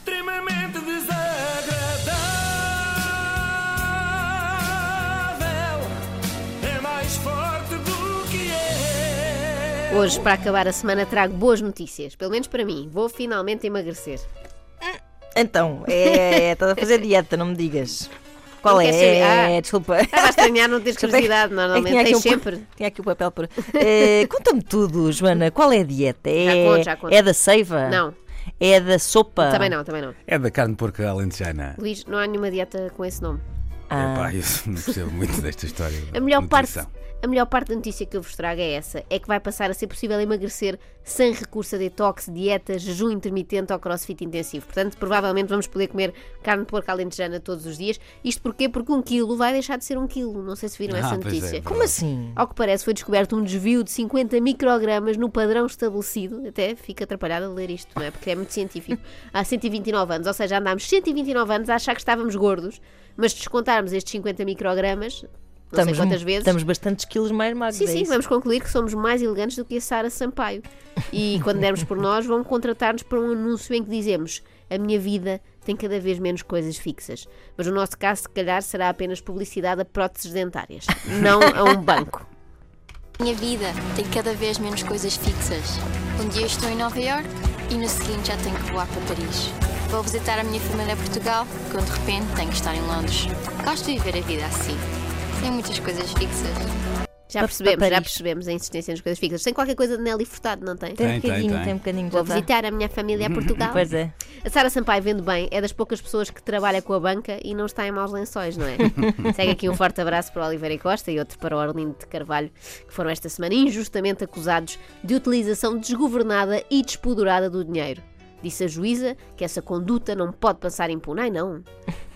extremamente desagradável. É mais forte do que é. Hoje, para acabar a semana, trago boas notícias. Pelo menos para mim. Vou finalmente emagrecer. Então, é, estás a fazer dieta, não me digas. Qual é? saber? É, Ah. desculpa. Estava a estranhar não é que- curiosidade, é normalmente. tinha aqui Tens um pa- sempre. Tinha aqui o papel por. Eh, Conta-me tudo, Joana. Qual é a dieta? É, conto, já conto. é da seiva? Não, É da sopa? também não, também não. É da carne de porco alentejana. Luís, não há nenhuma dieta com esse nome. Ah. Epá, eu não percebo muito desta história. A melhor, parte. A melhor parte da notícia que eu vos trago é essa: é que vai passar a ser possível emagrecer sem recurso a detox, dieta, jejum intermitente ou crossfit intensivo. Portanto, provavelmente vamos poder comer carne de porco alentejana todos os dias. Isto porquê? Porque um quilo vai deixar de ser um quilo. Não sei se viram Ah, essa é, notícia. verdade. Como assim? Ao que parece, foi descoberto um desvio de 50 microgramas no padrão estabelecido. Até fico atrapalhada a ler isto, não é? Porque é muito científico. Há 129 anos, ou seja, andámos 129 anos a achar que estávamos gordos, mas se descontarmos estes 50 microgramas, não sei quantas vezes. estamos bastantes quilos mais magros. Sim, é sim, isso? vamos concluir que somos mais elegantes do que a Sara Sampaio. E quando dermos por nós, vão contratar-nos para um anúncio em que dizemos: A minha vida tem cada vez menos coisas fixas. Mas no nosso caso, se calhar, será apenas publicidade a próteses dentárias, não a um banco. Minha vida tem cada vez menos coisas fixas. Um dia estou em Nova York e no seguinte já tenho que voar para Paris. Vou visitar a minha família em Portugal, quando de repente tenho que estar em Londres. Gosto de viver a vida assim, sem muitas coisas fixas. Já percebemos, já percebemos a insistência nas coisas fixas. Tem qualquer coisa de Nelly Furtado, não tem? Tem um Tem, tem, bocadinho, tem, tem. um bocadinho. Vou já tá. visitar a minha família a Portugal. Pois é. A Sara Sampaio vende bem, é das poucas pessoas que trabalha com a banca e não está em maus lençóis, não é? Segue aqui um forte abraço para o Oliveira Costa e outro para o Orlindo de Carvalho, que foram esta semana injustamente acusados de utilização desgovernada e despodurada do dinheiro. Disse a juíza que essa conduta não pode passar impune. Ai não.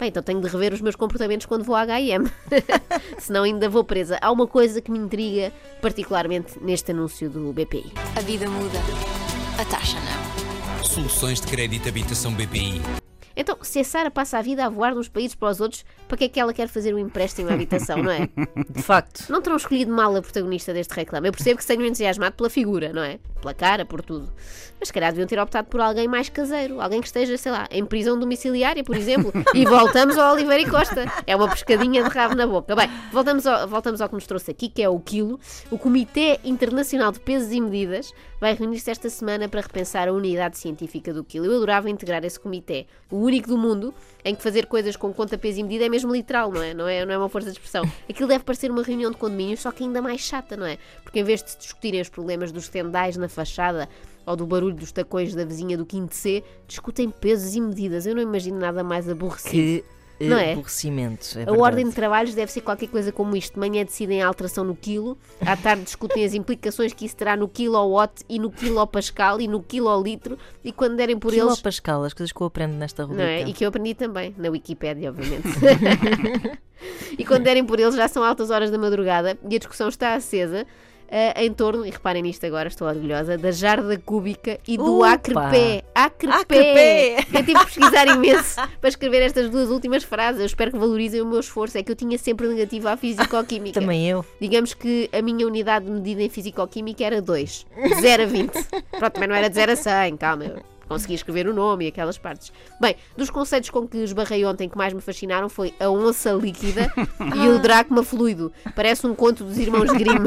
Bem, então tenho de rever os meus comportamentos quando vou à H&M. Senão ainda vou presa. Há uma coisa que me intriga particularmente neste anúncio do BPI. A vida muda, a taxa não. Soluções de crédito habitação BPI. Então, se a Sara passa a vida a voar de uns países para os outros, para que é que ela quer fazer um empréstimo à habitação, não é? De facto. Não terão escolhido mal a protagonista deste reclame. Eu percebo que se tenham entusiasmado pela figura, não é? Pela cara, por tudo. Mas se calhar deviam ter optado por alguém mais caseiro. Alguém que esteja, sei lá, em prisão domiciliária, por exemplo. E voltamos ao Oliveira e Costa. É uma pescadinha de rabo na boca. Bem, voltamos ao, voltamos ao que nos trouxe aqui, que é o quilo. O Comitê Internacional de Pesos e Medidas vai reunir-se esta semana para repensar a unidade científica do quilo. Eu adorava integrar esse comitê. O único do mundo em que fazer coisas com conta, peso e medida é mesmo literal, não é? Não é, não é uma força de expressão. Aquilo deve parecer uma reunião de condomínios, só que ainda mais chata, não é? Porque em vez de discutirem os problemas dos tendais na fachada ou do barulho dos tacões da vizinha do quinto C, discutem pesos e medidas. Eu não imagino nada mais aborrecido. Que Não é? aborrecimento. É A ordem de trabalhos deve ser qualquer coisa como isto. De manhã decidem a alteração no quilo, à tarde discutem as implicações que isso terá no kilowatt e no quilopascal e no quilolitro, e quando derem por Quilo eles. Pascal, as coisas que eu aprendo nesta rubrica. Não é? E que eu aprendi também, na Wikipédia, obviamente. e quando derem por eles já são altas horas da madrugada e a discussão está acesa eh, em torno, e reparem nisto agora, estou orgulhosa, da jarda cúbica e do Upa! acrepé. Acrepé! Acrepé! Eu tive que pesquisar imenso para escrever estas duas últimas frases. Eu espero que valorizem o meu esforço. É que eu tinha sempre negativo à fisicoquímica. Também eu. Digamos que a minha unidade de medida em fisicoquímica era 2. De 0 a 20. Pronto, também não era de 0 a 100, calma. Consegui escrever o nome e aquelas partes. Bem, dos conceitos com que esbarrei ontem que mais me fascinaram foi a onça líquida e o dracma fluido. Parece um conto dos irmãos Grimm.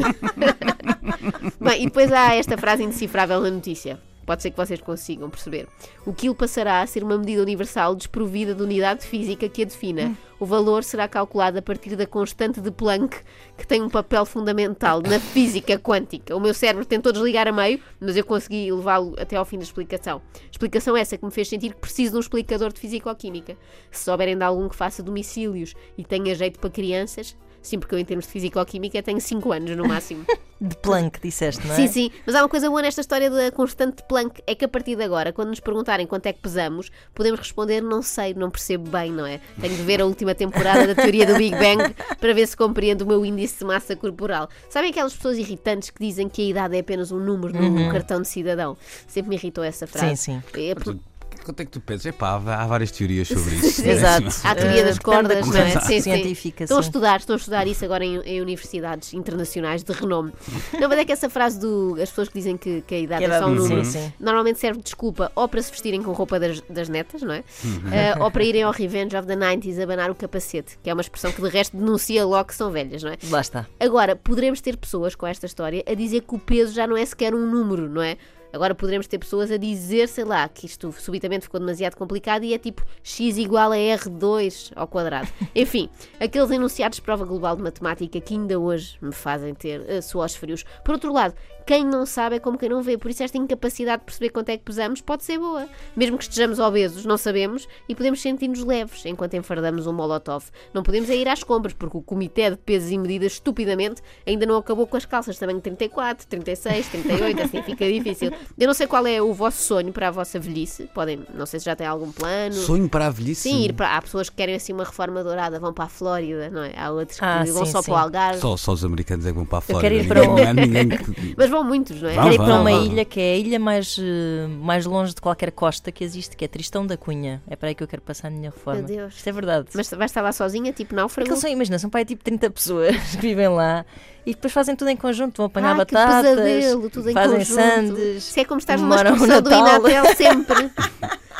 Bem, e depois há esta frase indecifrável na notícia. Pode ser que vocês consigam perceber. O quilo passará a ser uma medida universal desprovida de unidade física que a defina. O valor será calculado a partir da constante de Planck, que tem um papel fundamental na física quântica. O meu cérebro tentou desligar a meio, mas eu consegui levá-lo até ao fim da explicação. Explicação essa que me fez sentir que preciso de um explicador de fisicoquímica. Se souberem de algum que faça domicílios e tenha jeito para crianças, sim, porque eu em termos de fisicoquímica tenho 5 anos no máximo. De Planck, disseste, não é? Sim, sim, mas há uma coisa boa nesta história da constante de Planck, é que a partir de agora, quando nos perguntarem quanto é que pesamos, podemos responder não sei, não percebo bem, não é? Tenho de ver a última temporada da teoria do Big Bang para ver se compreendo o meu índice de massa corporal. Sabem aquelas pessoas irritantes que dizem que a idade é apenas um número no cartão de cidadão? Sempre me irritou essa frase. Sim, sim. É por- Quanto é que tu pensas? Epá, há há várias teorias sobre isso. Exato. Há a teoria Eh, das cordas, não é? Sim, sim. científica, Estão a estudar, estão a estudar isso agora em, em universidades internacionais de renome. Não, mas é que essa frase do. As pessoas que dizem que, que a idade Que é só um sim, número. sim. Normalmente serve de desculpa ou para se vestirem com roupa das, das netas, não é? Eh, ou para irem ao Revenge of the 90s abanar o capacete, que é uma expressão que de resto denuncia logo que são velhas, não é? Lá está. Agora, poderemos ter pessoas com esta história a dizer que o peso já não é sequer um número, não é? Agora poderemos ter pessoas a dizer, sei lá, que isto subitamente ficou demasiado complicado e é tipo x igual a r2 ao quadrado. Enfim, aqueles enunciados de prova global de matemática que ainda hoje me fazem ter uh, suores frios. Por outro lado, quem não sabe é como quem não vê, por isso esta incapacidade de perceber quanto é que pesamos pode ser boa. Mesmo que estejamos obesos, não sabemos e podemos sentir-nos leves enquanto enfardamos um molotov. Não podemos é ir às compras, porque o Comitê de Pesos e Medidas, estupidamente, ainda não acabou com as calças tamanho 34, 36, 38, assim fica difícil. Eu não sei qual é o vosso sonho para a vossa velhice, podem, não sei se já têm algum plano. Sonho para a velhice? Sim, ir para, há pessoas que querem assim uma reforma dourada, vão para a Flórida, não é? Há outros que Ah, vão sim, só sim. para o Algarve, Só, só os americanos é que vão para a Flórida. quero ir ninguém- para não há ninguém que- mas vão muitos, não é? Vão, Quero ir para vão, uma vão. ilha que é a ilha mais, eh, mais longe de qualquer costa que existe, que é Tristão da Cunha. É para aí que eu quero passar a minha reforma. Meu Deus. Isto é verdade. Mas vais estar lá sozinha, tipo náufrago? Aqueles são, imagina, são para aí tipo 30 pessoas que vivem lá e depois fazem tudo em conjunto, vão apanhar ah, que batatas, pesadelo, tudo em fazem conjunto. sandes. Isso é como estás numa excursão do Natal. Inatel sempre.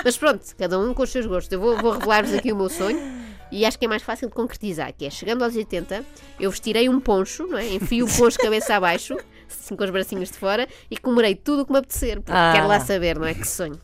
Mas pronto, cada um com os seus gostos. Eu vou, vou revelar-vos aqui o meu sonho e acho que é mais fácil de concretizar, que é chegando aos 80, eu vestirei um poncho, não é? Enfio o poncho cabeça abaixo, assim com os bracinhos de fora, e comerei tudo o que me apetecer, porque Ah. quero lá saber, não é? Que sonho.